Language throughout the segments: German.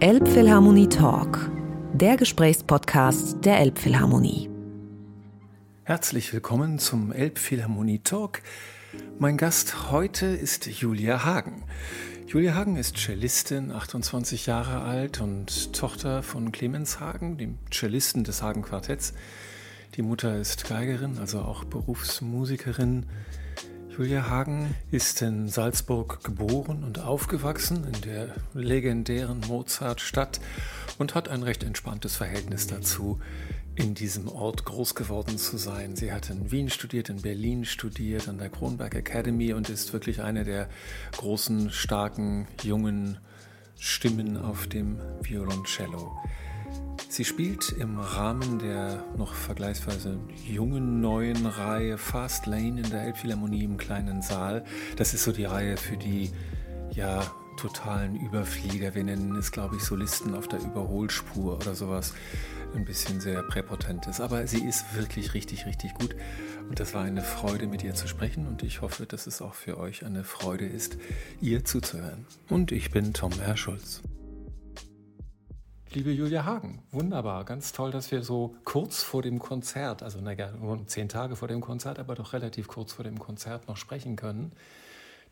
Elbphilharmonie Talk, der Gesprächspodcast der Elbphilharmonie. Herzlich willkommen zum Elbphilharmonie Talk. Mein Gast heute ist Julia Hagen. Julia Hagen ist Cellistin, 28 Jahre alt und Tochter von Clemens Hagen, dem Cellisten des Hagen Quartetts. Die Mutter ist Geigerin, also auch Berufsmusikerin. Julia Hagen ist in Salzburg geboren und aufgewachsen, in der legendären Mozartstadt und hat ein recht entspanntes Verhältnis dazu, in diesem Ort groß geworden zu sein. Sie hat in Wien studiert, in Berlin studiert, an der Kronberg Academy und ist wirklich eine der großen, starken, jungen Stimmen auf dem Violoncello. Sie spielt im Rahmen der noch vergleichsweise jungen neuen Reihe Fast Lane in der Elbphilharmonie im kleinen Saal. Das ist so die Reihe für die ja totalen Überflieger. Wir nennen es, glaube ich, Solisten auf der Überholspur oder sowas. Ein bisschen sehr präpotentes. Aber sie ist wirklich richtig, richtig gut. Und das war eine Freude, mit ihr zu sprechen. Und ich hoffe, dass es auch für euch eine Freude ist, ihr zuzuhören. Und ich bin Tom Herschulz. Liebe Julia Hagen, wunderbar, ganz toll, dass wir so kurz vor dem Konzert, also naja, nur zehn Tage vor dem Konzert, aber doch relativ kurz vor dem Konzert noch sprechen können.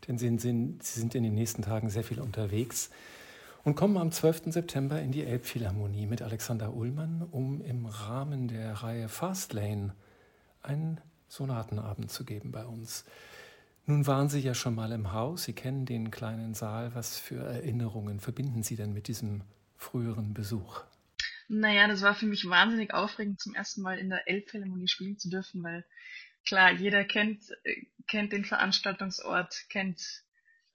Denn Sie sind, Sie sind in den nächsten Tagen sehr viel unterwegs und kommen am 12. September in die Elbphilharmonie mit Alexander Ullmann, um im Rahmen der Reihe Fastlane einen Sonatenabend zu geben bei uns. Nun waren Sie ja schon mal im Haus, Sie kennen den kleinen Saal. Was für Erinnerungen verbinden Sie denn mit diesem früheren Besuch? Naja, das war für mich wahnsinnig aufregend, zum ersten Mal in der Elbphilharmonie spielen zu dürfen, weil klar, jeder kennt, äh, kennt den Veranstaltungsort, kennt,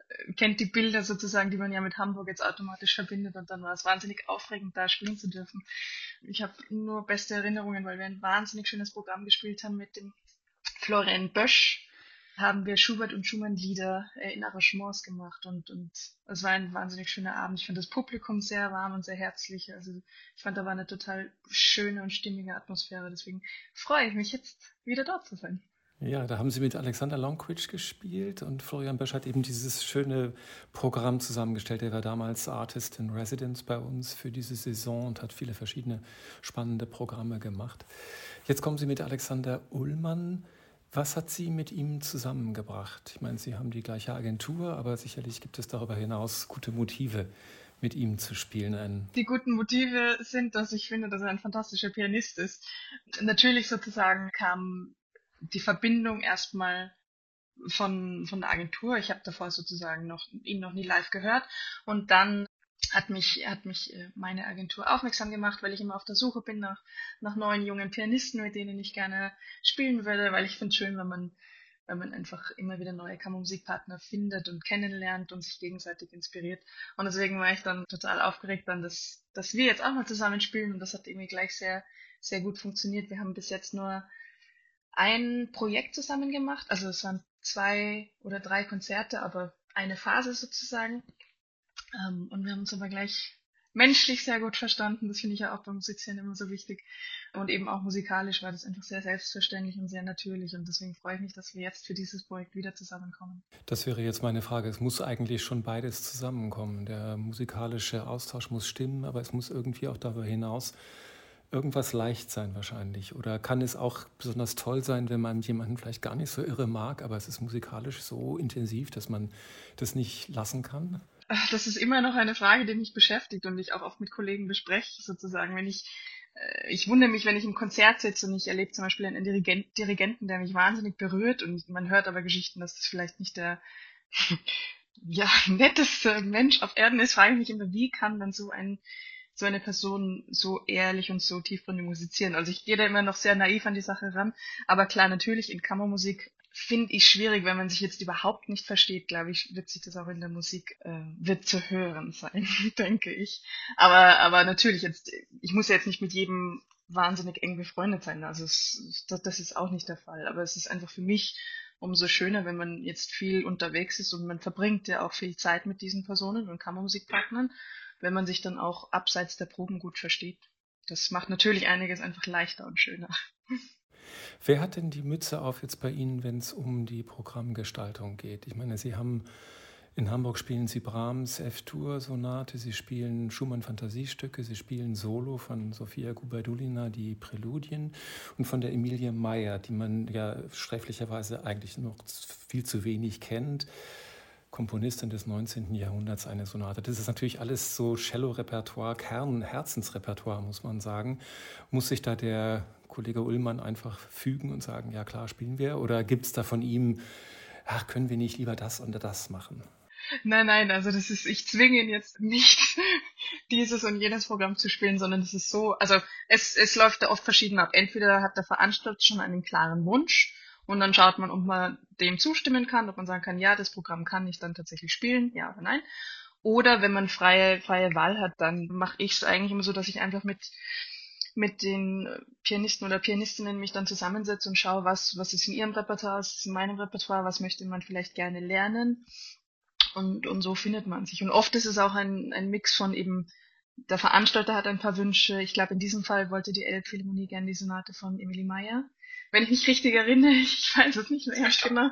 äh, kennt die Bilder sozusagen, die man ja mit Hamburg jetzt automatisch verbindet und dann war es wahnsinnig aufregend, da spielen zu dürfen. Ich habe nur beste Erinnerungen, weil wir ein wahnsinnig schönes Programm gespielt haben mit dem Florian Bösch, haben wir Schubert und Schumann-Lieder äh, in Arrangements gemacht und, und es war ein wahnsinnig schöner Abend. Ich fand das Publikum sehr warm und sehr herzlich. Also ich fand, da war eine total schöne und stimmige Atmosphäre. Deswegen freue ich mich jetzt wieder dort zu sein. Ja, da haben Sie mit Alexander Longquitsch gespielt und Florian Bösch hat eben dieses schöne Programm zusammengestellt. Er war damals Artist in Residence bei uns für diese Saison und hat viele verschiedene spannende Programme gemacht. Jetzt kommen Sie mit Alexander Ullmann was hat Sie mit ihm zusammengebracht? Ich meine, Sie haben die gleiche Agentur, aber sicherlich gibt es darüber hinaus gute Motive, mit ihm zu spielen. Ein die guten Motive sind, dass ich finde, dass er ein fantastischer Pianist ist. Natürlich sozusagen kam die Verbindung erstmal von, von der Agentur. Ich habe davor sozusagen noch, ihn noch nie live gehört. Und dann hat mich, hat mich äh, meine Agentur aufmerksam gemacht, weil ich immer auf der Suche bin nach, nach neuen jungen Pianisten, mit denen ich gerne spielen würde, weil ich finde es schön, wenn man, wenn man einfach immer wieder neue Kammermusikpartner findet und kennenlernt und sich gegenseitig inspiriert. Und deswegen war ich dann total aufgeregt dann, dass, dass wir jetzt auch mal zusammen spielen und das hat irgendwie gleich sehr, sehr gut funktioniert. Wir haben bis jetzt nur ein Projekt zusammen gemacht, also es waren zwei oder drei Konzerte, aber eine Phase sozusagen. Ähm, und wir haben uns aber gleich menschlich sehr gut verstanden. Das finde ich ja auch beim Musizieren immer so wichtig. Und eben auch musikalisch war das einfach sehr selbstverständlich und sehr natürlich. Und deswegen freue ich mich, dass wir jetzt für dieses Projekt wieder zusammenkommen. Das wäre jetzt meine Frage. Es muss eigentlich schon beides zusammenkommen. Der musikalische Austausch muss stimmen, aber es muss irgendwie auch darüber hinaus irgendwas leicht sein wahrscheinlich. Oder kann es auch besonders toll sein, wenn man jemanden vielleicht gar nicht so irre mag, aber es ist musikalisch so intensiv, dass man das nicht lassen kann? Das ist immer noch eine Frage, die mich beschäftigt und ich auch oft mit Kollegen bespreche, sozusagen. Wenn ich, äh, ich wundere mich, wenn ich im Konzert sitze und ich erlebe zum Beispiel einen Dirigent, Dirigenten, der mich wahnsinnig berührt und man hört aber Geschichten, dass das vielleicht nicht der, ja, netteste Mensch auf Erden ist, frage ich mich immer, wie kann dann so ein, so eine Person so ehrlich und so tiefgründig musizieren. Also ich gehe da immer noch sehr naiv an die Sache ran. Aber klar, natürlich in Kammermusik finde ich schwierig, wenn man sich jetzt überhaupt nicht versteht, glaube ich, wird sich das auch in der Musik, äh, wird zu hören sein, denke ich. Aber, aber natürlich jetzt, ich muss ja jetzt nicht mit jedem wahnsinnig eng befreundet sein, also es, das, das ist auch nicht der Fall. Aber es ist einfach für mich umso schöner, wenn man jetzt viel unterwegs ist und man verbringt ja auch viel Zeit mit diesen Personen und Kammermusikpartnern, wenn man sich dann auch abseits der Proben gut versteht. Das macht natürlich einiges einfach leichter und schöner. Wer hat denn die Mütze auf jetzt bei Ihnen, wenn es um die Programmgestaltung geht? Ich meine, Sie haben In Hamburg spielen sie Brahms F-Dur-Sonate, sie spielen Schumann-Fantasiestücke, sie spielen Solo von Sofia Gubaidulina, die Präludien und von der Emilie Meyer, die man ja sträflicherweise eigentlich noch viel zu wenig kennt. Komponistin des 19. Jahrhunderts eine Sonate. Das ist natürlich alles so Cello-Repertoire, Kern-Herzensrepertoire, muss man sagen. Muss sich da der Kollege Ullmann einfach fügen und sagen, ja klar, spielen wir? Oder gibt es da von ihm, ach, können wir nicht lieber das oder das machen? Nein, nein, also das ist, ich zwinge ihn jetzt nicht, dieses und jenes Programm zu spielen, sondern es ist so, also es, es läuft da oft verschieden ab. Entweder hat der Veranstalter schon einen klaren Wunsch und dann schaut man, ob man dem zustimmen kann, ob man sagen kann, ja, das Programm kann ich dann tatsächlich spielen, ja oder nein. Oder wenn man freie, freie Wahl hat, dann mache ich es eigentlich immer so, dass ich einfach mit mit den Pianisten oder Pianistinnen mich dann zusammensetze und schaue, was, was ist in ihrem Repertoire, was ist in meinem Repertoire, was möchte man vielleicht gerne lernen und, und so findet man sich. Und oft ist es auch ein, ein Mix von eben, der Veranstalter hat ein paar Wünsche. Ich glaube, in diesem Fall wollte die Elbphilharmonie gerne die Sonate von Emily Meyer. Wenn ich mich richtig erinnere, ich weiß es nicht mehr genau.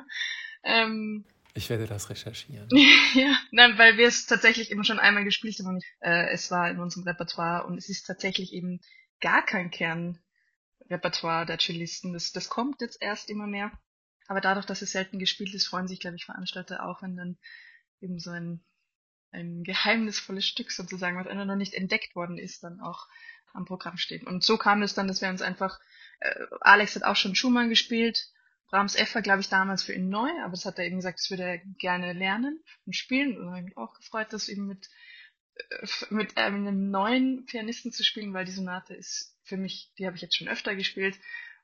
Ähm, ich werde das recherchieren. ja, nein, weil wir es tatsächlich eben schon einmal gespielt haben und äh, es war in unserem Repertoire und es ist tatsächlich eben gar kein Kernrepertoire der Cellisten. Das, das kommt jetzt erst immer mehr. Aber dadurch, dass es selten gespielt ist, freuen sich, glaube ich, Veranstalter auch, wenn dann eben so ein, ein geheimnisvolles Stück sozusagen, was einfach noch nicht entdeckt worden ist, dann auch am Programm steht. Und so kam es dann, dass wir uns einfach, äh, Alex hat auch schon Schumann gespielt, Brahms F war, glaube ich, damals für ihn neu, aber das hat er eben gesagt, das würde er gerne lernen und spielen. Und habe mich auch gefreut, das eben mit, mit einem neuen Pianisten zu spielen, weil die Sonate ist für mich, die habe ich jetzt schon öfter gespielt.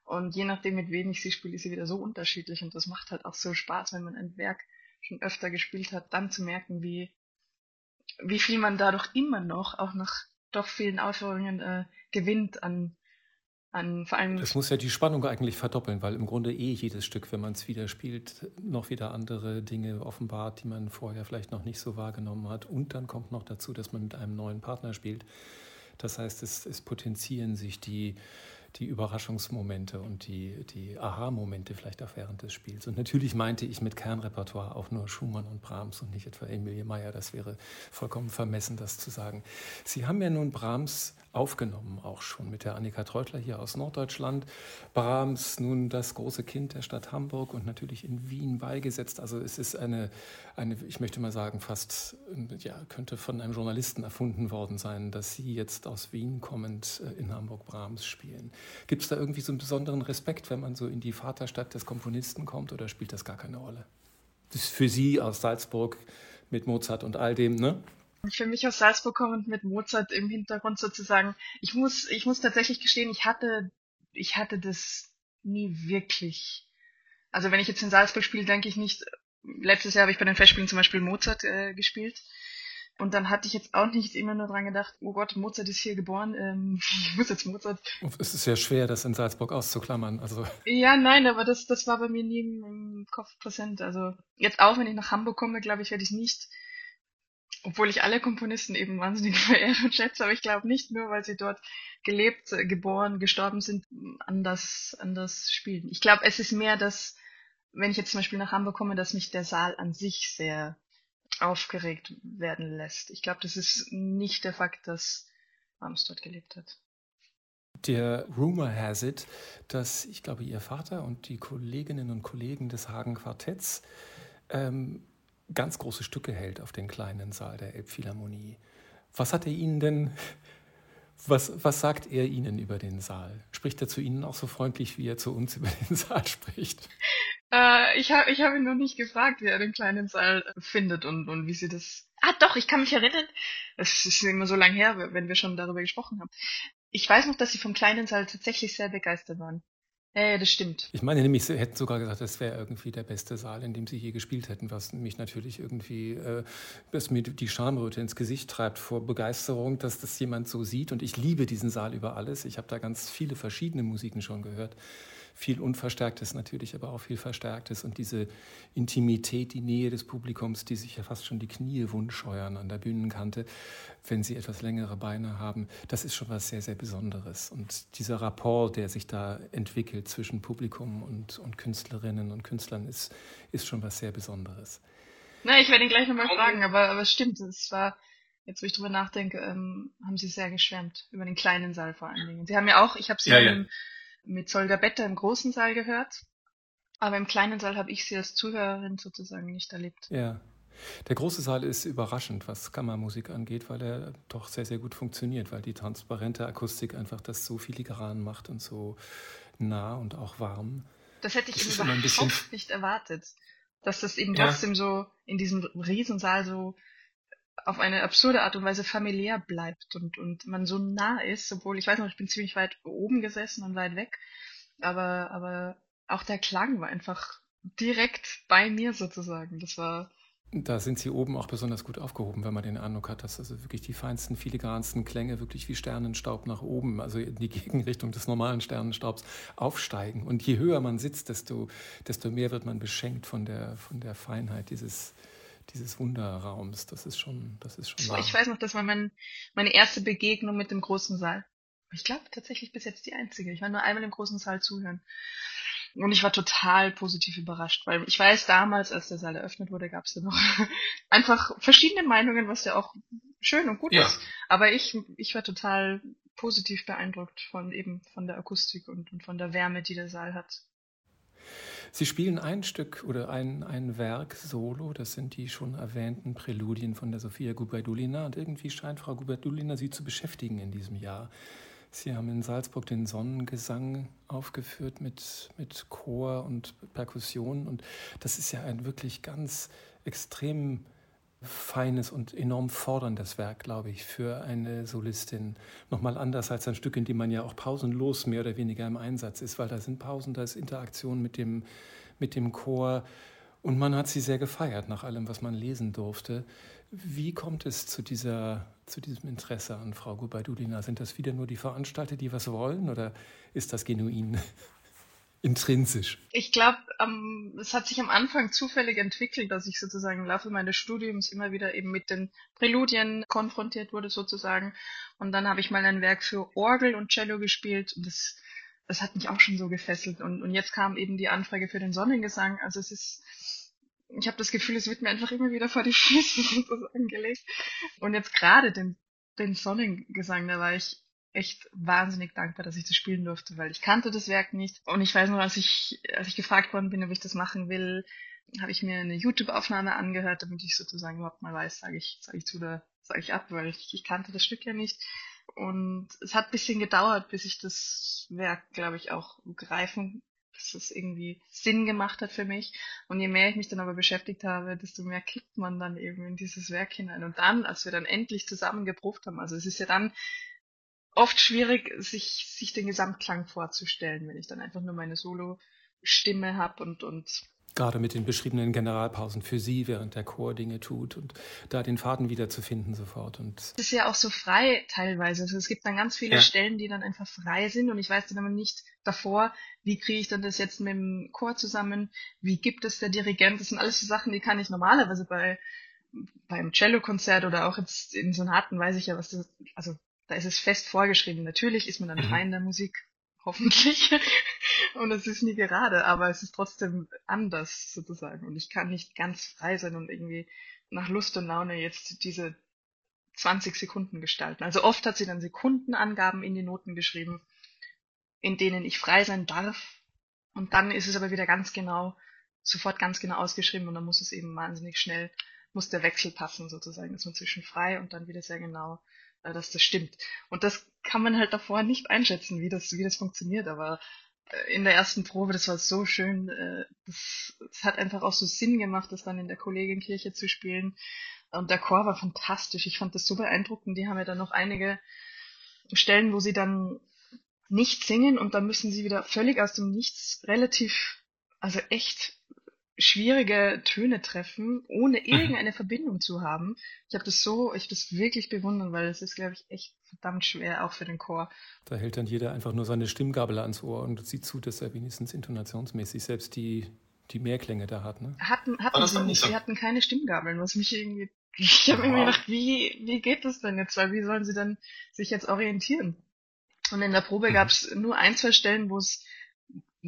Und je nachdem, mit wem ich sie spiele, ist sie wieder so unterschiedlich. Und das macht halt auch so Spaß, wenn man ein Werk schon öfter gespielt hat, dann zu merken, wie, wie viel man dadurch immer noch, auch nach doch vielen Aufführungen, äh, gewinnt an, an vor allem. Das muss ja die Spannung eigentlich verdoppeln, weil im Grunde eh jedes Stück, wenn man es wieder spielt, noch wieder andere Dinge offenbart, die man vorher vielleicht noch nicht so wahrgenommen hat. Und dann kommt noch dazu, dass man mit einem neuen Partner spielt. Das heißt, es, es potenzieren sich die, die Überraschungsmomente und die, die Aha-Momente vielleicht auch während des Spiels. Und natürlich meinte ich mit Kernrepertoire auch nur Schumann und Brahms und nicht etwa Emilie Meyer. Das wäre vollkommen vermessen, das zu sagen. Sie haben ja nun Brahms aufgenommen, auch schon mit der Annika Treutler hier aus Norddeutschland. Brahms, nun das große Kind der Stadt Hamburg und natürlich in Wien beigesetzt. Also es ist eine, eine ich möchte mal sagen, fast, ja, könnte von einem Journalisten erfunden worden sein, dass Sie jetzt aus Wien kommend äh, in Hamburg Brahms spielen. Gibt es da irgendwie so einen besonderen Respekt, wenn man so in die Vaterstadt des Komponisten kommt oder spielt das gar keine Rolle? Das ist für Sie aus Salzburg mit Mozart und all dem, ne? Für mich aus Salzburg kommend mit Mozart im Hintergrund sozusagen. Ich muss, ich muss tatsächlich gestehen, ich hatte, ich hatte das nie wirklich. Also wenn ich jetzt in Salzburg spiele, denke ich nicht, letztes Jahr habe ich bei den Festspielen zum Beispiel Mozart äh, gespielt. Und dann hatte ich jetzt auch nicht immer nur dran gedacht, oh Gott, Mozart ist hier geboren, ähm, ich muss jetzt Mozart. Es ist ja schwer, das in Salzburg auszuklammern. Also. Ja, nein, aber das, das war bei mir nie im Kopf präsent. Also jetzt auch, wenn ich nach Hamburg komme, glaube ich, werde ich nicht obwohl ich alle Komponisten eben wahnsinnig verehre und schätze, aber ich glaube nicht nur, weil sie dort gelebt, äh, geboren, gestorben sind, anders, anders spielen. Ich glaube, es ist mehr das, wenn ich jetzt zum Beispiel nach Hamburg komme, dass mich der Saal an sich sehr aufgeregt werden lässt. Ich glaube, das ist nicht der Fakt, dass Rams dort gelebt hat. Der Rumor has it, dass ich glaube, Ihr Vater und die Kolleginnen und Kollegen des Hagen Quartetts ähm, ganz große Stücke hält auf den kleinen Saal der Elbphilharmonie. Was hat er Ihnen denn, was, was sagt er Ihnen über den Saal? Spricht er zu Ihnen auch so freundlich, wie er zu uns über den Saal spricht? Äh, ich habe ich hab ihn noch nicht gefragt, wie er den kleinen Saal findet und, und wie sie das. Ah, doch, ich kann mich erinnern. Es ist immer so lange her, wenn wir schon darüber gesprochen haben. Ich weiß noch, dass sie vom kleinen Saal tatsächlich sehr begeistert waren. Ja, das stimmt. Ich meine nämlich, sie hätten sogar gesagt, das wäre irgendwie der beste Saal, in dem sie je gespielt hätten, was mich natürlich irgendwie, äh, was mir die Schamröte ins Gesicht treibt vor Begeisterung, dass das jemand so sieht. Und ich liebe diesen Saal über alles. Ich habe da ganz viele verschiedene Musiken schon gehört viel Unverstärktes natürlich, aber auch viel Verstärktes und diese Intimität, die Nähe des Publikums, die sich ja fast schon die Knie wundscheuern an der Bühnenkante, wenn sie etwas längere Beine haben, das ist schon was sehr, sehr Besonderes. Und dieser Rapport, der sich da entwickelt zwischen Publikum und, und Künstlerinnen und Künstlern, ist, ist schon was sehr Besonderes. Na, ich werde ihn gleich nochmal fragen, aber, aber es stimmt, es war, jetzt wo ich drüber nachdenke, ähm, haben sie sehr geschwärmt, über den kleinen Saal vor allen Dingen. Sie haben ja auch, ich habe sie Ja, ja. Im, mit Solga Better im großen Saal gehört, aber im kleinen Saal habe ich sie als Zuhörerin sozusagen nicht erlebt. Ja. Der große Saal ist überraschend, was Kammermusik angeht, weil er doch sehr, sehr gut funktioniert, weil die transparente Akustik einfach das so filigran macht und so nah und auch warm. Das hätte ich ein überhaupt bisschen- nicht erwartet. Dass das eben Ja. trotzdem so in diesem Riesensaal so auf eine absurde Art und Weise familiär bleibt und, und man so nah ist, obwohl ich weiß noch, ich bin ziemlich weit oben gesessen und weit weg, aber, aber auch der Klang war einfach direkt bei mir sozusagen. Das war, Da sind sie oben auch besonders gut aufgehoben, wenn man den Eindruck hat, dass also wirklich die feinsten, filigransten Klänge wirklich wie Sternenstaub nach oben, also in die Gegenrichtung des normalen Sternenstaubs, aufsteigen. Und je höher man sitzt, desto, desto mehr wird man beschenkt von der, von der Feinheit dieses, dieses Wunderraums. Das ist schon, das ist schon wahr. ich weiß noch, das war mein, meine erste Begegnung mit dem großen Saal. Ich glaube tatsächlich bis jetzt die einzige. Ich war nur einmal im großen Saal zuhören. Und ich war total positiv überrascht, weil ich weiß, damals, als der Saal eröffnet wurde, gab es ja noch einfach verschiedene Meinungen, was ja auch schön und gut Ja. ist. Aber ich, ich war total positiv beeindruckt von eben von der Akustik und, und von der Wärme, die der Saal hat. Sie spielen ein Stück oder ein, ein Werk solo, das sind die schon erwähnten Präludien von der Sofia Gubaidulina und irgendwie scheint Frau Gubaidulina Sie zu beschäftigen in diesem Jahr. Sie haben in Salzburg den Sonnengesang aufgeführt mit, mit Chor und Perkussion und das ist ja ein wirklich ganz extrem feines und enorm forderndes Werk, glaube ich, für eine Solistin. Nochmal anders als ein Stück, in dem man ja auch pausenlos mehr oder weniger im Einsatz ist, weil da sind Pausen, da ist Interaktion mit dem, mit dem Chor und man hat sie sehr gefeiert nach allem, was man lesen durfte. Wie kommt es zu, dieser, zu diesem Interesse an Frau Gubaidulina? Sind das wieder nur die Veranstalter, die was wollen oder ist das genuin intrinsisch? Ich glaube, ähm, es hat sich am Anfang zufällig entwickelt, dass ich sozusagen im Laufe meines Studiums immer wieder eben mit den Präludien konfrontiert wurde sozusagen. Und dann habe ich mal ein Werk für Orgel und Cello gespielt und das, das hat mich auch schon so gefesselt. Und, und jetzt kam eben die Anfrage für den Sonnengesang. Also es ist, ich habe das Gefühl, es wird mir einfach immer wieder vor die Füße sozusagen gelegt. Und jetzt gerade den, den Sonnengesang, da war ich echt wahnsinnig dankbar, dass ich das spielen durfte, weil ich kannte das Werk nicht. Und ich weiß noch, als ich, als ich gefragt worden bin, ob ich das machen will, habe ich mir eine YouTube-Aufnahme angehört, damit ich sozusagen überhaupt mal weiß, sage ich, sage ich zu oder sage ich ab, weil ich, ich kannte das Stück ja nicht. Und es hat ein bisschen gedauert, bis ich das Werk, glaube ich, auch greifen, dass es irgendwie Sinn gemacht hat für mich. Und je mehr ich mich dann aber beschäftigt habe, desto mehr kippt man dann eben in dieses Werk hinein. Und dann, als wir dann endlich zusammengeprobt haben, also es ist ja dann oft schwierig, sich, sich den Gesamtklang vorzustellen, wenn ich dann einfach nur meine Solo-Stimme habe und, und Gerade mit den beschriebenen Generalpausen für Sie, während der Chor Dinge tut und da den Faden wiederzufinden sofort. Und es ist ja auch so frei teilweise. Also es gibt dann ganz viele Ja. Stellen, die dann einfach frei sind und ich weiß dann aber nicht davor, wie kriege ich dann das jetzt mit dem Chor zusammen, wie gibt es der Dirigent, das sind alles so Sachen, die kann ich normalerweise bei beim Cello-Konzert oder auch jetzt in Sonaten weiß ich ja, was das, also da ist es fest vorgeschrieben. Natürlich ist man dann Mhm. frei in der Musik, hoffentlich. Und es ist nie gerade, aber es ist trotzdem anders sozusagen. Und ich kann nicht ganz frei sein und irgendwie nach Lust und Laune jetzt diese 20 Sekunden gestalten. Also oft hat sie dann Sekundenangaben in die Noten geschrieben, in denen ich frei sein darf. Und dann ist es aber wieder ganz genau, sofort ganz genau ausgeschrieben und dann muss es eben wahnsinnig schnell, muss der Wechsel passen sozusagen, dass man zwischen frei und dann wieder sehr genau, dass das stimmt. Und das kann man halt davor nicht einschätzen, wie das, wie das funktioniert, aber äh, in der ersten Probe, das war so schön, äh, das, das hat einfach auch so Sinn gemacht, das dann in der Kollegenkirche zu spielen. Und der Chor war fantastisch. Ich fand das so beeindruckend. Die haben ja dann noch einige Stellen, wo sie dann nicht singen und dann müssen sie wieder völlig aus dem Nichts relativ, also echt schwierige Töne treffen, ohne irgendeine Verbindung zu haben. Ich habe das so, ich hab das wirklich bewundert, weil es ist, glaube ich, echt verdammt schwer, auch für den Chor. da hält dann jeder einfach nur seine Stimmgabel ans Ohr und sieht zu, dass er wenigstens intonationsmäßig selbst die, die Mehrklänge da hat. Ne? Hatten, hatten das sie nicht, so- sie hatten keine Stimmgabeln, was mich irgendwie, ich habe mir Wow. gedacht, wie, wie geht das denn jetzt, weil wie sollen sie dann sich jetzt orientieren? Und in der Probe Mhm. gab es nur ein, zwei Stellen, wo es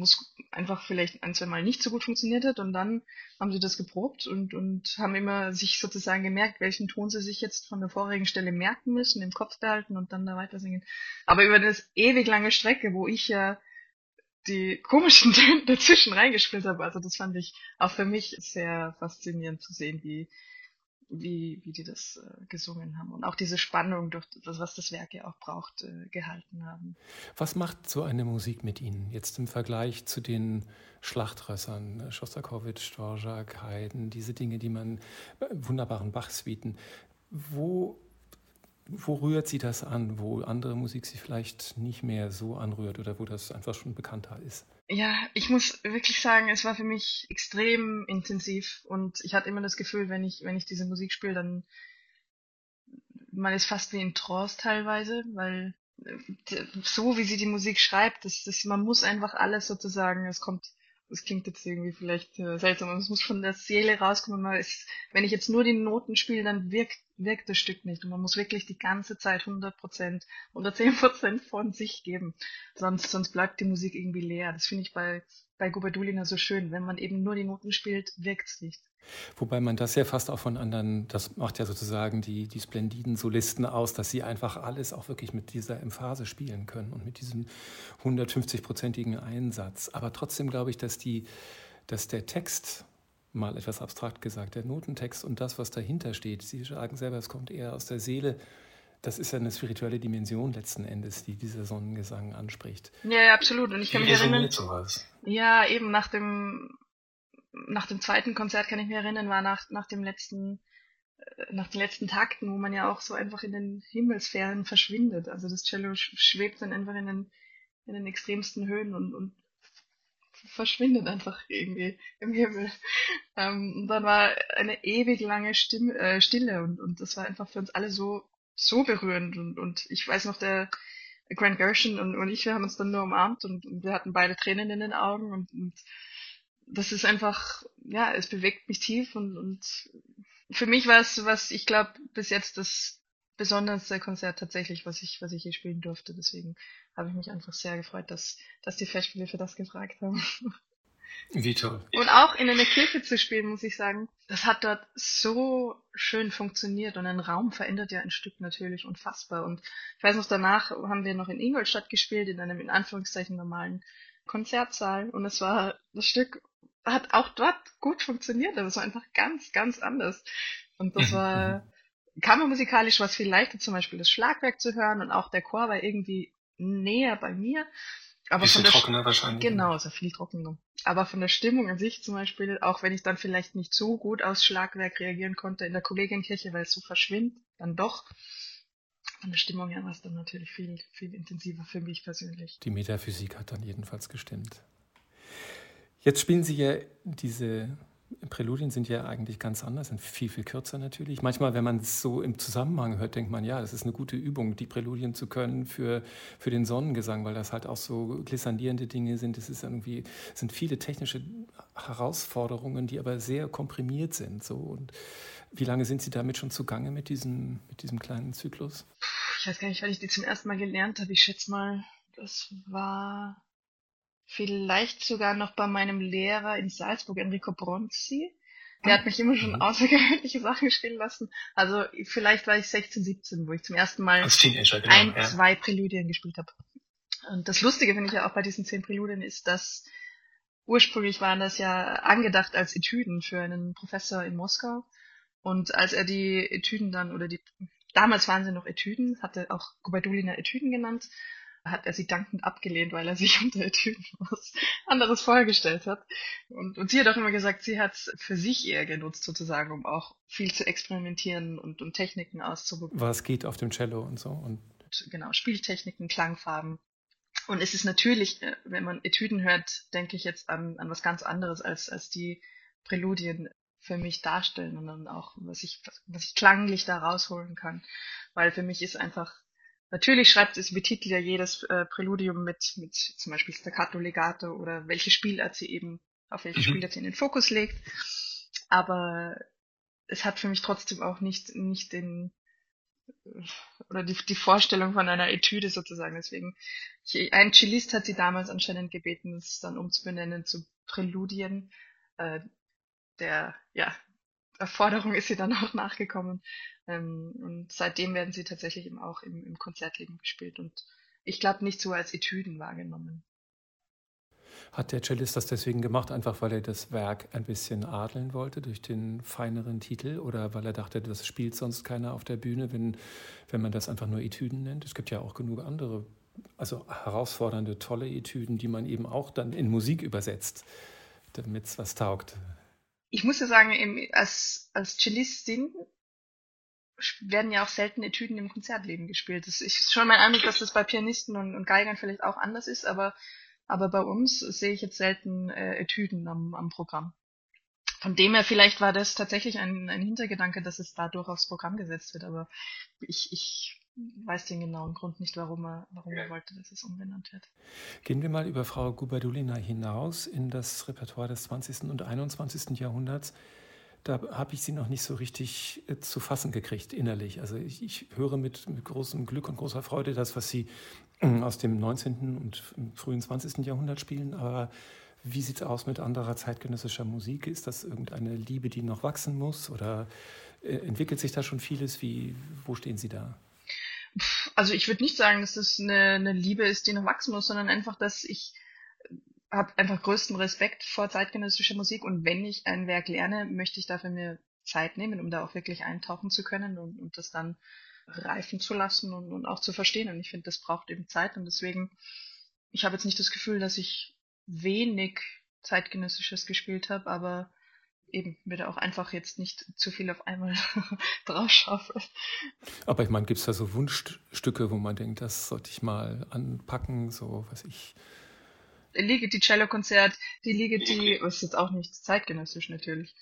es einfach vielleicht ein, zwei Mal nicht so gut funktioniert hat und dann haben sie das geprobt und, und haben immer sich sozusagen gemerkt, welchen Ton sie sich jetzt von der vorigen Stelle merken müssen, im Kopf behalten und dann da weiter singen. Aber über das ewig lange Strecke, wo ich ja die komischen Töne dazwischen reingespielt habe, also das fand ich auch für mich sehr faszinierend zu sehen, wie, wie, wie die das äh, gesungen haben und auch diese Spannung, durch das, was das Werk ja auch braucht, äh, gehalten haben. Was macht so eine Musik mit Ihnen jetzt im Vergleich zu den Schlachtrössern, äh, Schostakowitsch, Dvorak, Haydn, diese Dinge, die man, äh, wunderbaren Bach-Suiten, wo wo rührt sie das an, wo andere Musik sie vielleicht nicht mehr so anrührt oder wo das einfach schon bekannter ist? Ja, ich muss wirklich sagen, es war für mich extrem intensiv und ich hatte immer das Gefühl, wenn ich, wenn ich diese Musik spiele, dann man ist fast wie in Trance teilweise, weil äh, so wie sie die Musik schreibt, das, das, man muss einfach alles sozusagen, es kommt das klingt jetzt irgendwie vielleicht äh, seltsam, aber es muss von der Seele rauskommen. Man ist, wenn ich jetzt nur die Noten spiele, dann wirkt, wirkt das Stück nicht. Und man muss wirklich die ganze Zeit 100 Prozent, 110 Prozent von sich geben. Sonst, sonst bleibt die Musik irgendwie leer. Das finde ich bei, bei Guberdulina so schön. Wenn man eben nur die Noten spielt, wirkt es nicht. Wobei man das ja fast auch von anderen, das macht ja sozusagen die, die splendiden Solisten aus, dass sie einfach alles auch wirklich mit dieser Emphase spielen können und mit diesem 150-prozentigen Einsatz. Aber trotzdem glaube ich, dass, die, dass der Text, mal etwas abstrakt gesagt, der Notentext und das, was dahinter steht, Sie sagen selber, es kommt eher aus der Seele, das ist ja eine spirituelle Dimension letzten Endes, die dieser Sonnengesang anspricht. Ja, absolut. Und ich kann mich erinnern. Ja, eben nach dem nach dem zweiten Konzert kann ich mich erinnern, war nach, nach dem letzten, äh, nach den letzten Takten, wo man ja auch so einfach in den Himmelsphären verschwindet. Also das Cello schwebt dann einfach in den, in den extremsten Höhen und, und verschwindet einfach irgendwie im Himmel. Ähm, und dann war eine ewig lange Stimme, äh, Stille und, und das war einfach für uns alle so, so berührend und, und ich weiß noch, der Grant Gershon und, und ich, wir haben uns dann nur umarmt und, und wir hatten beide Tränen in den Augen und, und das ist einfach, ja, es bewegt mich tief und, und für mich war es, was ich glaube, bis jetzt das besonderste Konzert tatsächlich, was ich, was ich hier spielen durfte. Deswegen habe ich mich einfach sehr gefreut, dass, dass die Festspiele für das gefragt haben. Wie toll. Und auch in einer Kirche zu spielen, muss ich sagen, das hat dort so schön funktioniert und ein Raum verändert ja ein Stück natürlich unfassbar. Und ich weiß noch, danach haben wir noch in Ingolstadt gespielt, in einem in Anführungszeichen normalen Konzertsaal und es war das Stück hat auch dort gut funktioniert, aber es war einfach ganz, ganz anders. Und das war kammermusikalisch was viel leichter, zum Beispiel das Schlagwerk zu hören und auch der Chor war irgendwie näher bei mir. Aber Bisschen von der trockener wahrscheinlich. Genau, ist ja viel trockener. Aber von der Stimmung an sich zum Beispiel, auch wenn ich dann vielleicht nicht so gut aufs Schlagwerk reagieren konnte in der Kollegienkirche, weil es so verschwindet, dann doch. Von der Stimmung her war es dann natürlich viel, viel intensiver für mich persönlich. Die Metaphysik hat dann jedenfalls gestimmt. Jetzt spielen Sie ja diese Präludien sind ja eigentlich ganz anders, sind viel, viel kürzer natürlich. Manchmal, wenn man es so im Zusammenhang hört, denkt man, ja, das ist eine gute Übung, die Präludien zu können für, für den Sonnengesang, weil das halt auch so glissandierende Dinge sind. Es ist irgendwie, sind viele technische Herausforderungen, die aber sehr komprimiert sind. So. Und wie lange sind Sie damit schon zugange mit diesem, mit diesem kleinen Zyklus? Ich weiß gar nicht, weil ich die zum ersten Mal gelernt habe. Ich schätze mal, das war vielleicht sogar noch bei meinem Lehrer in Salzburg, Enrico Bronzi. Der hat mich immer schon mhm. außergewöhnliche Sachen spielen lassen. Also vielleicht war ich 16, 17, wo ich zum ersten Mal genau, ein, ja. zwei Präludien gespielt habe. Und das Lustige finde ich ja auch bei diesen zehn Präludien ist, dass ursprünglich waren das ja angedacht als Etüden für einen Professor in Moskau. Und als er die Etüden dann, oder die, damals waren sie noch Etüden, hatte auch Gubadulina Etüden genannt, hat er sie dankend abgelehnt, weil er sich unter Etüden was anderes vorgestellt hat. Und, und sie hat auch immer gesagt, sie hat es für sich eher genutzt, sozusagen, um auch viel zu experimentieren und, und Techniken auszuprobieren. Was geht auf dem Cello und so. Und genau, Spieltechniken, Klangfarben. Und es ist natürlich, äh, wenn man Etüden hört, denke ich jetzt an, an was ganz anderes, als, als die Präludien für mich darstellen und dann auch, was ich, was ich klanglich da rausholen kann. Weil für mich ist einfach Natürlich schreibt es betitelt ja jedes äh, Präludium mit, mit zum Beispiel Staccato Legato oder welche Spielart sie eben, auf welche mhm. Spielart sie in den Fokus legt. Aber es hat für mich trotzdem auch nicht, nicht den, oder die, die Vorstellung von einer Etüde sozusagen. Deswegen, ein Cellist hat sie damals anscheinend gebeten, es dann umzubenennen zu Präludien. Äh, der, ja, Erforderung ist sie dann auch nachgekommen. Ähm, und seitdem werden sie tatsächlich eben auch im, im Konzertleben gespielt und ich glaube nicht so als Etüden wahrgenommen. Hat der Cellist das deswegen gemacht, einfach weil er das Werk ein bisschen adeln wollte durch den feineren Titel oder weil er dachte, das spielt sonst keiner auf der Bühne, wenn, wenn man das einfach nur Etüden nennt? Es gibt ja auch genug andere, also herausfordernde, tolle Etüden, die man eben auch dann in Musik übersetzt, damit es was taugt. Ich muss ja sagen, als, als Cellistin werden ja auch selten Etüden im Konzertleben gespielt. Das ist schon mein Eindruck, dass das bei Pianisten und, und Geigern vielleicht auch anders ist, aber aber bei uns sehe ich jetzt selten äh, Etüden am, am Programm. Von dem her, vielleicht war das tatsächlich ein, ein Hintergedanke, dass es dadurch aufs Programm gesetzt wird, aber ich, ich weiß den genauen Grund nicht, warum er, warum er wollte, dass es umbenannt wird. Gehen wir mal über Frau Gubadulina hinaus in das Repertoire des 20. und 21. Jahrhunderts. Da habe ich sie noch nicht so richtig äh, zu fassen gekriegt innerlich. Also ich, ich höre mit, mit großem Glück und großer Freude das, was Sie aus dem 19. und frühen 20. Jahrhundert spielen. Aber wie sieht es aus mit anderer zeitgenössischer Musik? Ist das irgendeine Liebe, die noch wachsen muss? Oder äh, entwickelt sich da schon vieles? Wie, wo stehen Sie da? Also ich würde nicht sagen, dass das eine, eine Liebe ist, die noch wachsen muss, sondern einfach, dass ich habe einfach größten Respekt vor zeitgenössischer Musik und wenn ich ein Werk lerne, möchte ich dafür mir Zeit nehmen, um da auch wirklich eintauchen zu können und, und das dann reifen zu lassen und, und auch zu verstehen. Und ich finde, das braucht eben Zeit. Und deswegen, ich habe jetzt nicht das Gefühl, dass ich wenig zeitgenössisches gespielt habe, aber eben mir auch einfach jetzt nicht zu viel auf einmal drauf schaffe. Aber ich meine, gibt es da so Wunschstücke, wo man denkt, das sollte ich mal anpacken, so was ich. Ligeti Cello-Konzert, die Ligeti, was ist jetzt auch nicht zeitgenössisch natürlich.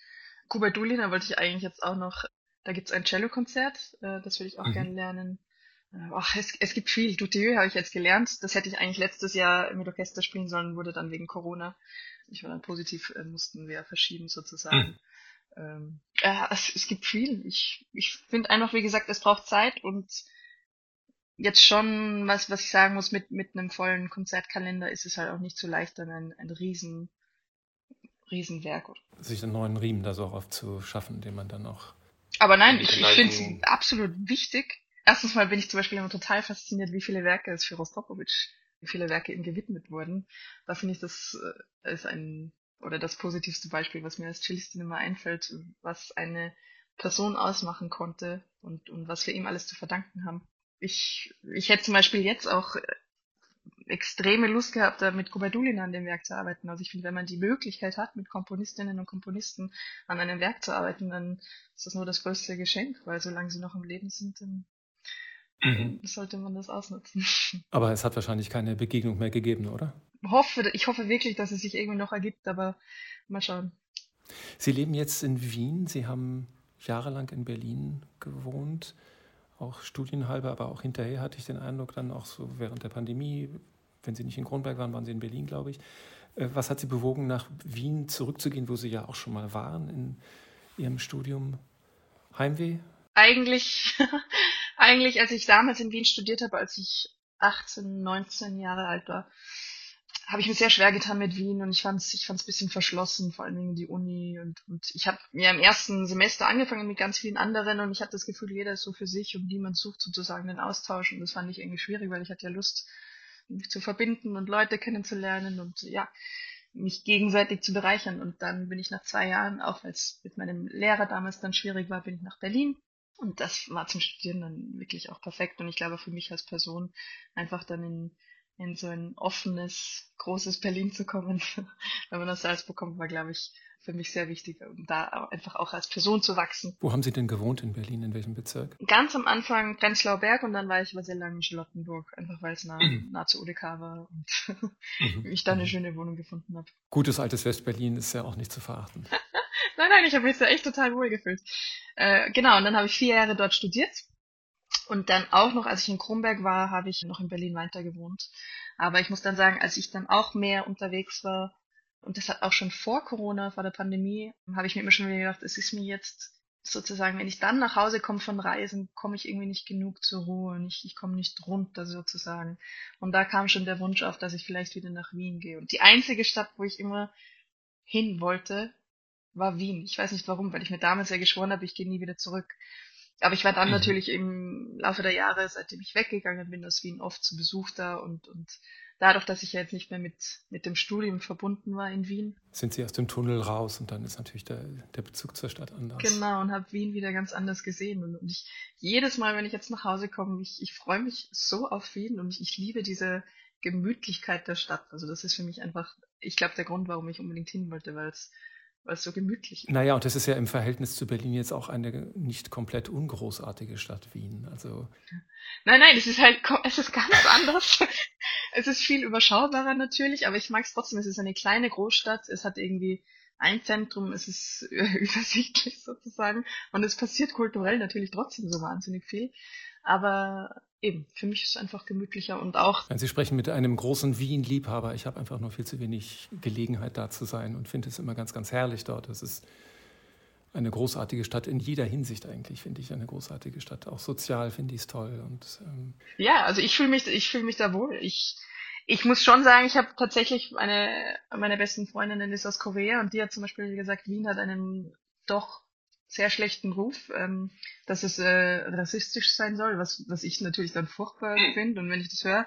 Kuba Dulina wollte ich eigentlich jetzt auch noch da gibt's ein Cello-Konzert, äh, das würde ich auch mhm. gerne lernen. Ach, es, es gibt viel. Dutieu habe ich jetzt gelernt. Das hätte ich eigentlich letztes Jahr mit Orchester spielen sollen, wurde dann wegen Corona. Ich war dann positiv, äh, mussten wir verschieben sozusagen. Mhm. Ähm, äh, es, es gibt viel. Ich, ich finde einfach, wie gesagt, es braucht Zeit und jetzt schon, was, was ich sagen muss, mit, mit einem vollen Konzertkalender ist es halt auch nicht so leicht, dann ein, ein riesen, Riesenwerk. Sich einen neuen Riemen da so aufzuschaffen, den man dann auch aber nein, ich, ich finde es absolut wichtig. Erstens mal bin ich zum Beispiel immer total fasziniert, wie viele Werke es für Rostropowitsch, wie viele Werke ihm gewidmet wurden. Da finde ich, das äh, ist ein, oder das positivste Beispiel, was mir als Cellistin immer einfällt, was eine Person ausmachen konnte und, und was wir ihm alles zu verdanken haben. Ich, ich hätte zum Beispiel jetzt auch extreme Lust gehabt, da mit Guberdulin an dem Werk zu arbeiten. Also ich finde, wenn man die Möglichkeit hat, mit Komponistinnen und Komponisten an einem Werk zu arbeiten, dann ist das nur das größte Geschenk, weil solange sie noch im Leben sind, dann mhm. sollte man das ausnutzen. Aber es hat wahrscheinlich keine Begegnung mehr gegeben, oder? Hoffe, ich hoffe wirklich, dass es sich irgendwie noch ergibt, aber mal schauen. Sie leben jetzt in Wien. Sie haben jahrelang in Berlin gewohnt auch studienhalber, aber auch hinterher hatte ich den Eindruck, dann auch so während der Pandemie wenn Sie nicht in Kronberg waren, waren Sie in Berlin, glaube ich. Äh, was hat Sie bewogen, nach Wien zurückzugehen, wo Sie ja auch schon mal waren in Ihrem Studium? Heimweh? Eigentlich, eigentlich, als ich damals in Wien studiert habe, als ich 18, 19 Jahre alt war, habe ich mir sehr schwer getan mit Wien und ich fand es ich fand's bisschen verschlossen, vor allen Dingen die Uni und, und ich habe mir im ersten Semester angefangen mit ganz vielen anderen und ich hatte das Gefühl, jeder ist so für sich und niemand sucht sozusagen den Austausch und das fand ich irgendwie schwierig, weil ich hatte ja Lust, mich zu verbinden und Leute kennenzulernen und ja, mich gegenseitig zu bereichern. Und dann bin ich nach zwei Jahren, auch weil es mit meinem Lehrer damals dann schwierig war, bin ich nach Berlin. Und das war zum Studieren dann wirklich auch perfekt. Und ich glaube für mich als Person einfach dann in, in so ein offenes, großes Berlin zu kommen, wenn man aus Salzburg kommt, war, glaube ich, für mich sehr wichtig, um da einfach auch als Person zu wachsen. Wo haben Sie denn gewohnt in Berlin? In welchem Bezirk? Ganz am Anfang Prenzlauer Berg und dann war ich aber sehr lange in Charlottenburg, einfach weil es nah, mhm. nah zu UDK war und mhm. ich da eine mhm. schöne Wohnung gefunden habe. Gutes altes Westberlin ist ja auch nicht zu verachten. nein, nein, ich habe mich da echt total wohl gefühlt. Äh, genau, und dann habe ich vier Jahre dort studiert. Und dann auch noch, als ich in Kronberg war, habe ich noch in Berlin weiter gewohnt. Aber ich muss dann sagen, als ich dann auch mehr unterwegs war, und das hat auch schon vor Corona, vor der Pandemie, habe ich mir immer schon wieder gedacht, es ist mir jetzt sozusagen, wenn ich dann nach Hause komme von Reisen, komme ich irgendwie nicht genug zur Ruhe und ich, ich komme nicht runter sozusagen. Und da kam schon der Wunsch auf, dass ich vielleicht wieder nach Wien gehe. Und die einzige Stadt, wo ich immer hin wollte, war Wien. Ich weiß nicht warum, weil ich mir damals ja geschworen habe, ich gehe nie wieder zurück. Aber ich war dann mhm. natürlich im Laufe der Jahre, seitdem ich weggegangen bin aus Wien, oft zu Besuch da und, und dadurch, dass ich ja jetzt nicht mehr mit, mit dem Studium verbunden war in Wien. Sind Sie aus dem Tunnel raus und dann ist natürlich der, der Bezug zur Stadt anders. Genau, und habe Wien wieder ganz anders gesehen. Und, und ich, jedes Mal, wenn ich jetzt nach Hause komme, ich, ich freue mich so auf Wien und ich, ich liebe diese Gemütlichkeit der Stadt. Also das ist für mich einfach, ich glaube, der Grund, warum ich unbedingt hin wollte, weil es weil es so gemütlich ist. Naja, und das ist ja im Verhältnis zu Berlin jetzt auch eine nicht komplett ungroßartige Stadt Wien. Also nein, nein, es ist halt, es ist ganz anders. es ist viel überschaubarer natürlich, aber ich mag es trotzdem. Es ist eine kleine Großstadt. Es hat irgendwie ein Zentrum, es ist übersichtlich sozusagen und es passiert kulturell natürlich trotzdem so wahnsinnig viel. Aber eben, für mich ist es einfach gemütlicher und auch. Sie sprechen mit einem großen Wien-Liebhaber. Ich habe einfach nur viel zu wenig Gelegenheit da zu sein und finde es immer ganz, ganz herrlich dort. Es ist eine großartige Stadt in jeder Hinsicht eigentlich, finde ich eine großartige Stadt. Auch sozial finde ich es toll. Und, ähm ja, also ich fühle mich, ich fühle mich da wohl. Ich, ich muss schon sagen, ich habe tatsächlich eine meine besten Freundinnen ist aus Korea und die hat zum Beispiel gesagt, Wien hat einen doch sehr schlechten Ruf, ähm, dass es äh, rassistisch sein soll, was, was ich natürlich dann furchtbar hm. finde. Und wenn ich das höre,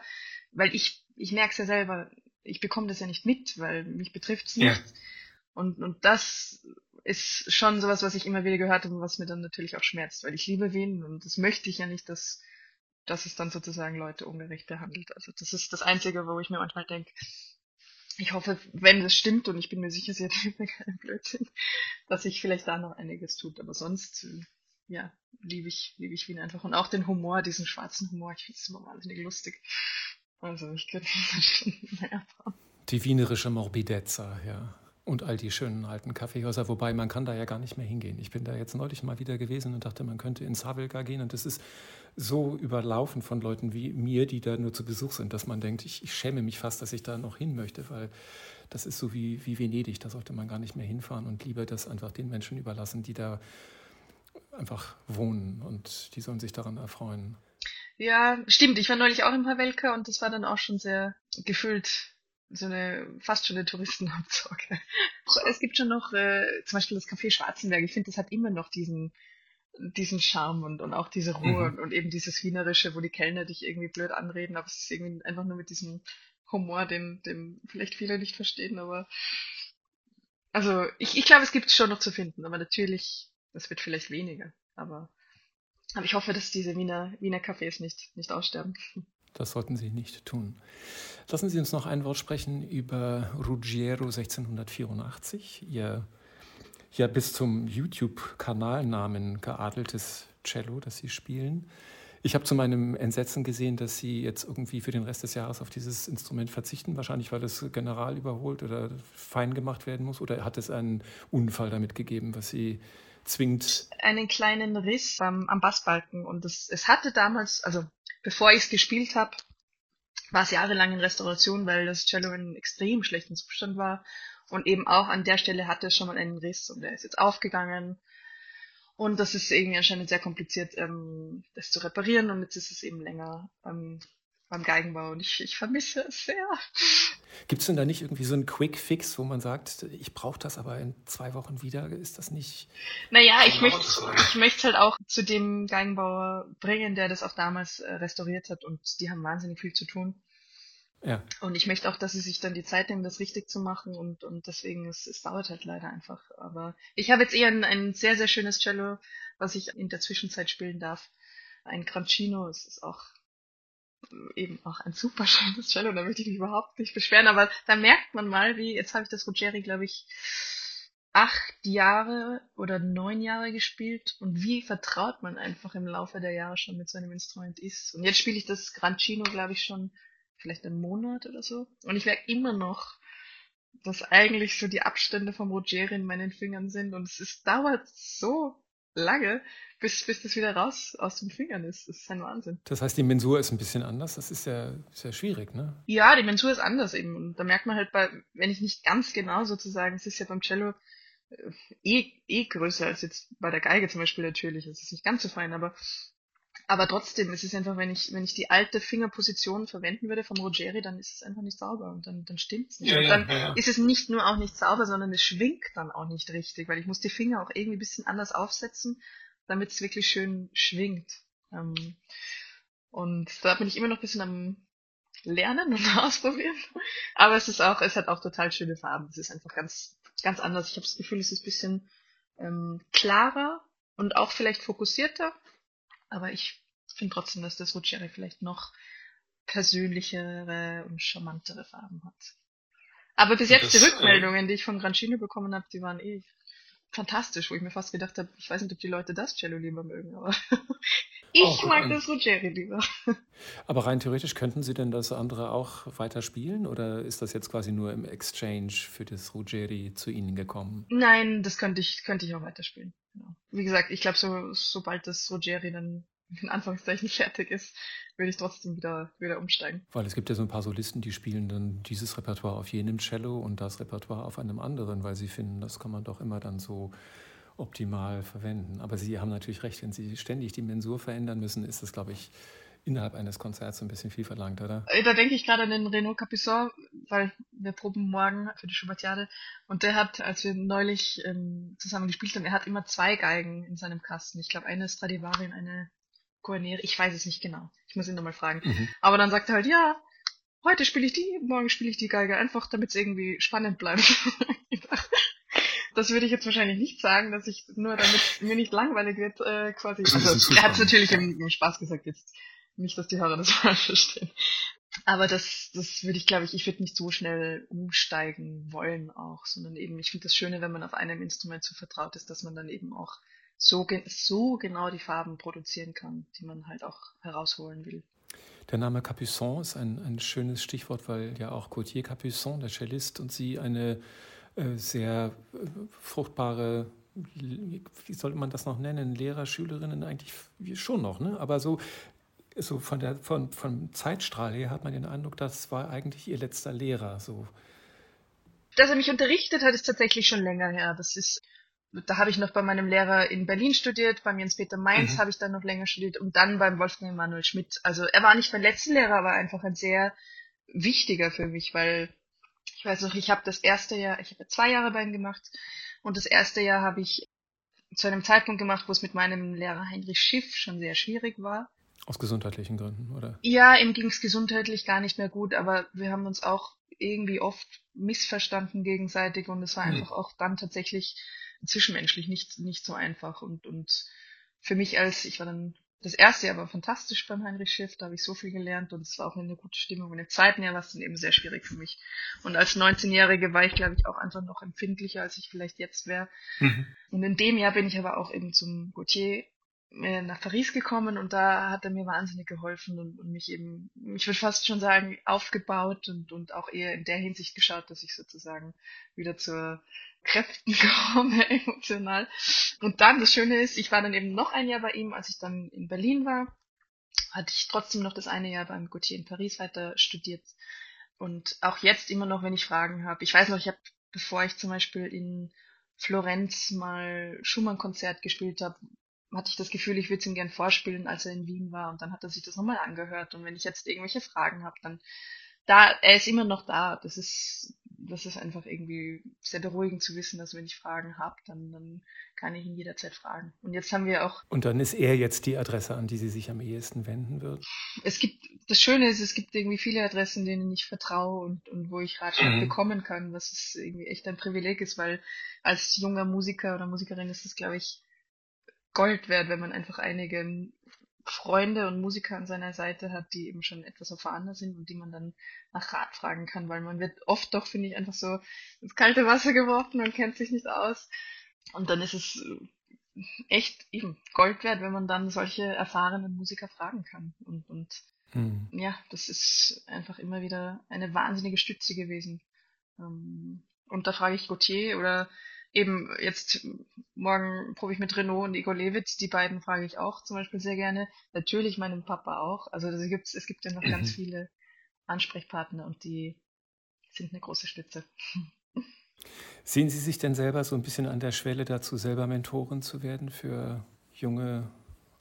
weil ich, ich merke es ja selber, ich bekomme das ja nicht mit, weil mich betrifft es nicht. Ja. Und, und das ist schon sowas, was ich immer wieder gehört habe und was mir dann natürlich auch schmerzt, weil ich liebe Wien und das möchte ich ja nicht, dass, dass es dann sozusagen Leute ungerecht behandelt. Also das ist das Einzige, wo ich mir manchmal denke, ich hoffe, wenn das stimmt, und ich bin mir sicher, sie hat keinen Blödsinn, dass sich vielleicht da noch einiges tut. Aber sonst, äh, ja, liebe ich, liebe ich Wien einfach. Und auch den Humor, diesen schwarzen Humor, ich finde es immer wahnsinnig lustig. Also ich könnte das schon mehr haben. Die wienerische Morbidezza, ja und all die schönen alten Kaffeehäuser, wobei man kann da ja gar nicht mehr hingehen. Ich bin da jetzt neulich mal wieder gewesen und dachte, man könnte ins Havelka gehen und es ist so überlaufen von Leuten wie mir, die da nur zu Besuch sind, dass man denkt, ich, ich schäme mich fast, dass ich da noch hin möchte, weil das ist so wie, wie Venedig, da sollte man gar nicht mehr hinfahren und lieber das einfach den Menschen überlassen, die da einfach wohnen und die sollen sich daran erfreuen. Ja, stimmt. Ich war neulich auch im Havelka und das war dann auch schon sehr gefüllt so eine fast schon eine Touristenabzocke. Es gibt schon noch äh, zum Beispiel das Café Schwarzenberg. Ich finde, das hat immer noch diesen diesen Charme und, und auch diese Ruhe mhm. und, eben dieses Wienerische, wo die Kellner dich irgendwie blöd anreden, aber es ist irgendwie einfach nur mit diesem Humor, den, den vielleicht viele nicht verstehen, aber also ich, ich glaube, es gibt es schon noch zu finden, aber natürlich, das wird vielleicht weniger, aber, aber ich hoffe, dass diese Wiener, Wiener Cafés nicht, nicht aussterben. Das sollten Sie nicht tun. Lassen Sie uns noch ein Wort sprechen über Ruggiero 1684, Ihr ja bis zum YouTube-Kanalnamen geadeltes Cello, das Sie spielen. Ich habe zu meinem Entsetzen gesehen, dass Sie jetzt irgendwie für den Rest des Jahres auf dieses Instrument verzichten, wahrscheinlich weil es general überholt oder fein gemacht werden muss. Oder hat es einen Unfall damit gegeben, was Sie zwingt? Einen kleinen Riss am, am Bassbalken. Und es, es hatte damals, also bevor ich es gespielt habe, war es jahrelang in Restauration, weil das Cello in extrem schlechten Zustand war. Und eben auch an der Stelle hatte es schon mal einen Riss und der ist jetzt aufgegangen. Und das ist irgendwie anscheinend sehr kompliziert, ähm, das zu reparieren und jetzt ist es eben länger ähm, beim Geigenbau und ich, ich vermisse es sehr. Gibt es denn da nicht irgendwie so einen Quick Fix, wo man sagt, ich brauche das aber in zwei Wochen wieder? Ist das nicht. Naja, ich möchte ich möchte halt auch zu dem Geigenbauer bringen, der das auch damals äh, restauriert hat und die haben wahnsinnig viel zu tun. Ja. Und ich möchte auch, dass sie sich dann die Zeit nehmen, das richtig zu machen und, und deswegen, es, es dauert halt leider einfach. Aber ich habe jetzt eher ein, ein sehr, sehr schönes Cello, was ich in der Zwischenzeit spielen darf. Ein Grancino, es ist auch eben auch ein super schönes Cello, da möchte ich mich überhaupt nicht beschweren, aber da merkt man mal, wie, jetzt habe ich das Ruggieri, glaube ich, acht Jahre oder neun Jahre gespielt und wie vertraut man einfach im Laufe der Jahre schon mit so einem Instrument ist. Und jetzt spiele ich das Grancino, glaube ich, schon vielleicht einen Monat oder so. Und ich merke immer noch, dass eigentlich so die Abstände vom Ruggieri in meinen Fingern sind und es ist, dauert so lange, bis, bis das wieder raus aus den Fingern ist. Das ist ein Wahnsinn. Das heißt, die Mensur ist ein bisschen anders. Das ist ja sehr schwierig, ne? Ja, die Mensur ist anders eben. Und da merkt man halt bei, wenn ich nicht ganz genau sozusagen, es ist ja beim Cello äh, eh, eh größer als jetzt bei der Geige zum Beispiel natürlich. Es ist nicht ganz so fein, aber aber trotzdem, es ist einfach, wenn ich, wenn ich die alte Fingerposition verwenden würde vom Rogeri, dann ist es einfach nicht sauber und dann, dann stimmt's nicht. Ja, und dann ja, ja. ist es nicht nur auch nicht sauber, sondern es schwingt dann auch nicht richtig, weil ich muss die Finger auch irgendwie ein bisschen anders aufsetzen, damit es wirklich schön schwingt. Ähm, und da bin ich immer noch ein bisschen am Lernen und ausprobieren. Aber es ist auch, es hat auch total schöne Farben. Es ist einfach ganz, ganz anders. Ich habe das Gefühl, es ist ein bisschen ähm, klarer und auch vielleicht fokussierter aber ich finde trotzdem, dass das Ruggieri vielleicht noch persönlichere und charmantere Farben hat. Aber bis jetzt das, die äh, Rückmeldungen, äh, die ich von Grancino bekommen habe, die waren eh fantastisch, wo ich mir fast gedacht habe, ich weiß nicht, ob die Leute das Cello lieber mögen, aber ich oh, mag das Ruggieri lieber. Aber rein theoretisch könnten Sie denn das andere auch weiter spielen oder ist das jetzt quasi nur im Exchange für das Ruggieri zu Ihnen gekommen? Nein, das könnte ich, könnte ich auch weiterspielen. Genau. Wie gesagt, ich glaube, so, sobald das Rogeri dann in Anführungszeichen fertig ist, würde ich trotzdem wieder, wieder umsteigen. Weil es gibt ja so ein paar Solisten, die spielen dann dieses Repertoire auf jenem Cello und das Repertoire auf einem anderen, weil sie finden, das kann man doch immer dann so optimal verwenden. Aber Sie haben natürlich recht, wenn Sie ständig die Mensur verändern müssen, ist das, glaube ich, innerhalb eines Konzerts ein bisschen viel verlangt, oder? Äh, da denke ich gerade an den Renaud Capuçon, weil wir proben morgen für die Schubertiade und der hat, als wir neulich ähm, zusammen gespielt haben, er hat immer zwei Geigen in seinem Kasten. Ich glaube, eine Stradivari und eine Guarneri. Ich weiß es nicht genau. Ich muss ihn nochmal fragen. Mhm. Aber dann sagt er halt, ja, heute spiele ich die, morgen spiele ich die Geige, einfach damit es irgendwie spannend bleibt. das würde ich jetzt wahrscheinlich nicht sagen, dass ich nur damit mir nicht langweilig wird, äh, quasi. Also, er hat es natürlich im, im Spaß gesagt jetzt. Nicht, dass die Hörer das falsch verstehen. Aber das, das würde ich, glaube ich, ich würde nicht so schnell umsteigen wollen auch, sondern eben, ich finde das Schöne, wenn man auf einem Instrument so vertraut ist, dass man dann eben auch so, so genau die Farben produzieren kann, die man halt auch herausholen will. Der Name Capuçon ist ein, ein schönes Stichwort, weil ja auch Gauthier Capuçon, der Cellist, und Sie eine sehr äh, fruchtbare wie sollte man das noch nennen, Lehrer, Schülerinnen eigentlich schon noch, ne? aber so so von der von, vom Zeitstrahl her hat man den Eindruck, das war eigentlich ihr letzter Lehrer. So. Dass er mich unterrichtet hat, ist tatsächlich schon länger her. Das ist, da habe ich noch bei meinem Lehrer in Berlin studiert, bei Jens-Peter Mainz mhm. habe ich dann noch länger studiert und dann beim Wolfgang Emanuel Schmidt. Also er war nicht mein letzter Lehrer, aber einfach ein sehr wichtiger für mich, weil noch, ich habe das erste Jahr, ich habe zwei Jahre bei ihm gemacht und das erste Jahr habe ich zu einem Zeitpunkt gemacht, wo es mit meinem Lehrer Heinrich Schiff schon sehr schwierig war. Aus gesundheitlichen Gründen, oder? Ja, ihm ging es gesundheitlich gar nicht mehr gut, aber wir haben uns auch irgendwie oft missverstanden gegenseitig und es war hm. einfach auch dann tatsächlich zwischenmenschlich nicht, nicht so einfach. Und, und für mich als, ich war dann, das erste Jahr war fantastisch beim Heinrich Schiff, da habe ich so viel gelernt und es war auch eine gute Stimmung. Und im zweiten Jahr war es dann eben sehr schwierig für mich. Und als 19-Jährige war ich, glaube ich, auch einfach noch empfindlicher, als ich vielleicht jetzt wäre. Mhm. Und in dem Jahr bin ich aber auch eben zum Gautier nach Paris gekommen und da hat er mir wahnsinnig geholfen und, und mich eben, ich würde fast schon sagen, aufgebaut und, und auch eher in der Hinsicht geschaut, dass ich sozusagen wieder zur Kräften komme, emotional. Und dann, das Schöne ist, ich war dann eben noch ein Jahr bei ihm, als ich dann in Berlin war, hatte ich trotzdem noch das eine Jahr beim Gautier in Paris weiter studiert. Und auch jetzt immer noch, wenn ich Fragen habe. Ich weiß noch, ich habe, bevor ich zum Beispiel in Florenz mal Schumann-Konzert gespielt habe, hatte ich das Gefühl, ich würde es ihm gern vorspielen, als er in Wien war. Und dann hat er sich das nochmal angehört. Und wenn ich jetzt irgendwelche Fragen habe, dann da, er ist immer noch da. Das ist, das ist einfach irgendwie sehr beruhigend zu wissen, dass wenn ich Fragen habe, dann, dann kann ich ihn jederzeit fragen. Und jetzt haben wir auch. Und dann ist er jetzt die Adresse, an die sie sich am ehesten wenden wird? Es gibt, das Schöne ist, es gibt irgendwie viele Adressen, denen ich vertraue und, und wo ich Ratschlag mhm. bekommen kann, was irgendwie echt ein Privileg ist, weil als junger Musiker oder Musikerin ist es, glaube ich, Gold wert, wenn man einfach einige Freunde und Musiker an seiner Seite hat, die eben schon etwas erfahrener sind und die man dann nach Rat fragen kann, weil man wird oft doch, finde ich, einfach so ins kalte Wasser geworfen und kennt sich nicht aus. Und dann ist es echt eben Gold wert, wenn man dann solche erfahrenen Musiker fragen kann. Und, und mhm. ja, das ist einfach immer wieder eine wahnsinnige Stütze gewesen. Ähm, und da frage ich Gauthier oder eben jetzt morgen probe ich mit Renault und Igor Lewitz, die beiden frage ich auch zum Beispiel sehr gerne. Natürlich meinem Papa auch. Also es gibt, es gibt ja noch mhm. ganz viele Ansprechpartner und die sind eine große Stütze. Sehen Sie sich denn selber so ein bisschen an der Schwelle dazu, selber Mentorin zu werden für junge,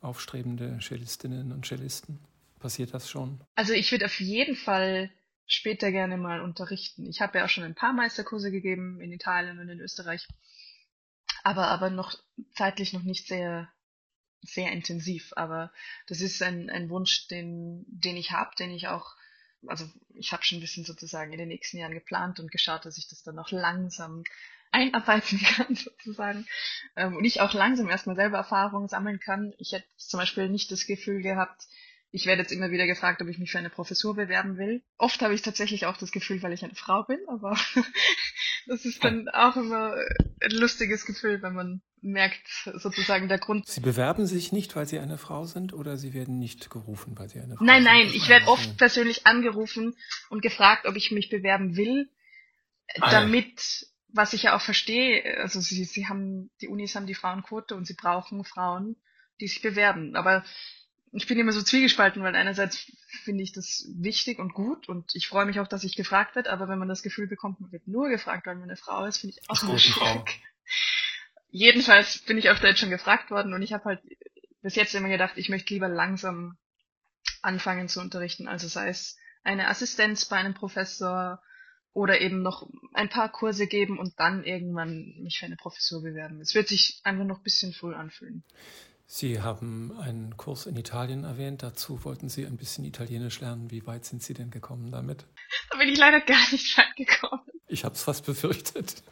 aufstrebende Cellistinnen und Cellisten? Passiert das schon? Also ich würde auf jeden Fall später gerne mal unterrichten. Ich habe ja auch schon ein paar Meisterkurse gegeben in Italien und in Österreich, aber aber noch zeitlich noch nicht sehr sehr intensiv. Aber das ist ein, ein Wunsch, den den ich habe, den ich auch also ich habe schon ein bisschen sozusagen in den nächsten Jahren geplant und geschaut, dass ich das dann noch langsam einarbeiten kann sozusagen ähm, und ich auch langsam erstmal selber Erfahrungen sammeln kann. Ich hätte zum Beispiel nicht das Gefühl gehabt, ich werde jetzt immer wieder gefragt, ob ich mich für eine Professur bewerben will. Oft habe ich tatsächlich auch das Gefühl, weil ich eine Frau bin, aber das ist dann auch immer ein lustiges Gefühl, wenn man merkt, sozusagen der Grund. Sie bewerben sich nicht, weil Sie eine Frau sind oder Sie werden nicht gerufen, weil Sie eine Frau nein, sind? Nein, nein, ich werde oft persönlich angerufen und gefragt, ob ich mich bewerben will, ah, damit, was ich ja auch verstehe, also Sie, Sie haben, die Unis haben die Frauenquote und sie brauchen Frauen, die sich bewerben. Aber ich bin immer so zwiegespalten, weil einerseits finde ich das wichtig und gut und ich freue mich auch, dass ich gefragt werde, aber wenn man das Gefühl bekommt, man wird nur gefragt, weil man eine Frau ist, finde ich auch immer schwierig. Jedenfalls bin ich öfter jetzt schon gefragt worden und ich habe halt bis jetzt immer gedacht, ich möchte lieber langsam anfangen zu unterrichten, also sei es eine Assistenz bei einem Professor oder eben noch ein paar Kurse geben und dann irgendwann mich für eine Professur bewerben. Es wird sich einfach noch ein bisschen früh anfühlen. Sie haben einen Kurs in Italien erwähnt. Dazu wollten Sie ein bisschen Italienisch lernen. Wie weit sind Sie denn gekommen damit? Da bin ich leider gar nicht weit gekommen. Ich habe es fast befürchtet.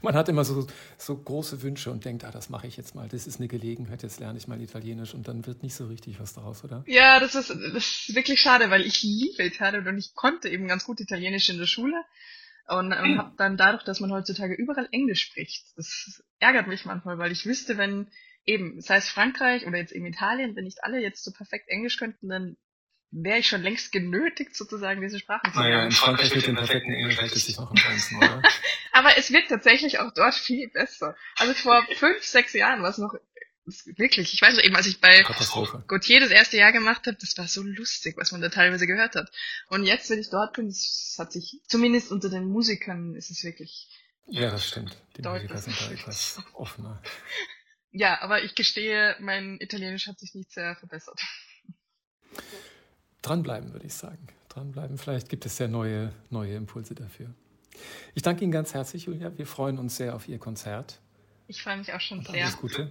Man hat immer so, so große Wünsche und denkt, ah, das mache ich jetzt mal. Das ist eine Gelegenheit, jetzt lerne ich mal Italienisch und dann wird nicht so richtig was daraus, oder? Ja, das ist, das ist wirklich schade, weil ich liebe Italien und ich konnte eben ganz gut Italienisch in der Schule und, und habe dann dadurch, dass man heutzutage überall Englisch spricht, das ärgert mich manchmal, weil ich wüsste, wenn eben, sei es Frankreich oder jetzt eben Italien, wenn nicht alle jetzt so perfekt Englisch könnten, dann wäre ich schon längst genötigt, sozusagen diese Sprachen zu lernen. Naja, in Frankreich mit dem perfekten Englisch hält es sich noch am Grenzen, oder? Aber es wird tatsächlich auch dort viel besser. Also vor fünf, sechs Jahren war es noch wirklich, ich weiß noch eben, als ich bei Gautier das erste Jahr gemacht habe, das war so lustig, was man da teilweise gehört hat. Und jetzt, wenn ich dort bin, das hat sich, zumindest unter den Musikern, ist es wirklich. Ja, das stimmt. Die Musiker sind da etwas offener. Ja, aber ich gestehe, mein Italienisch hat sich nicht sehr verbessert. Dranbleiben, würde ich sagen. Dranbleiben. Vielleicht gibt es ja neue, neue Impulse dafür. Ich danke Ihnen ganz herzlich, Julia. Wir freuen uns sehr auf Ihr Konzert. Ich freue mich auch schon Und sehr. Alles Gute.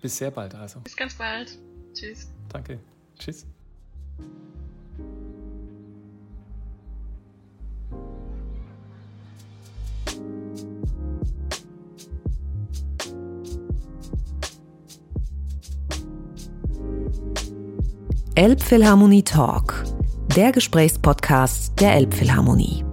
Bis sehr bald also. Bis ganz bald. Tschüss. Danke. Tschüss. Elbphilharmonie Talk, der Gesprächspodcast der Elbphilharmonie.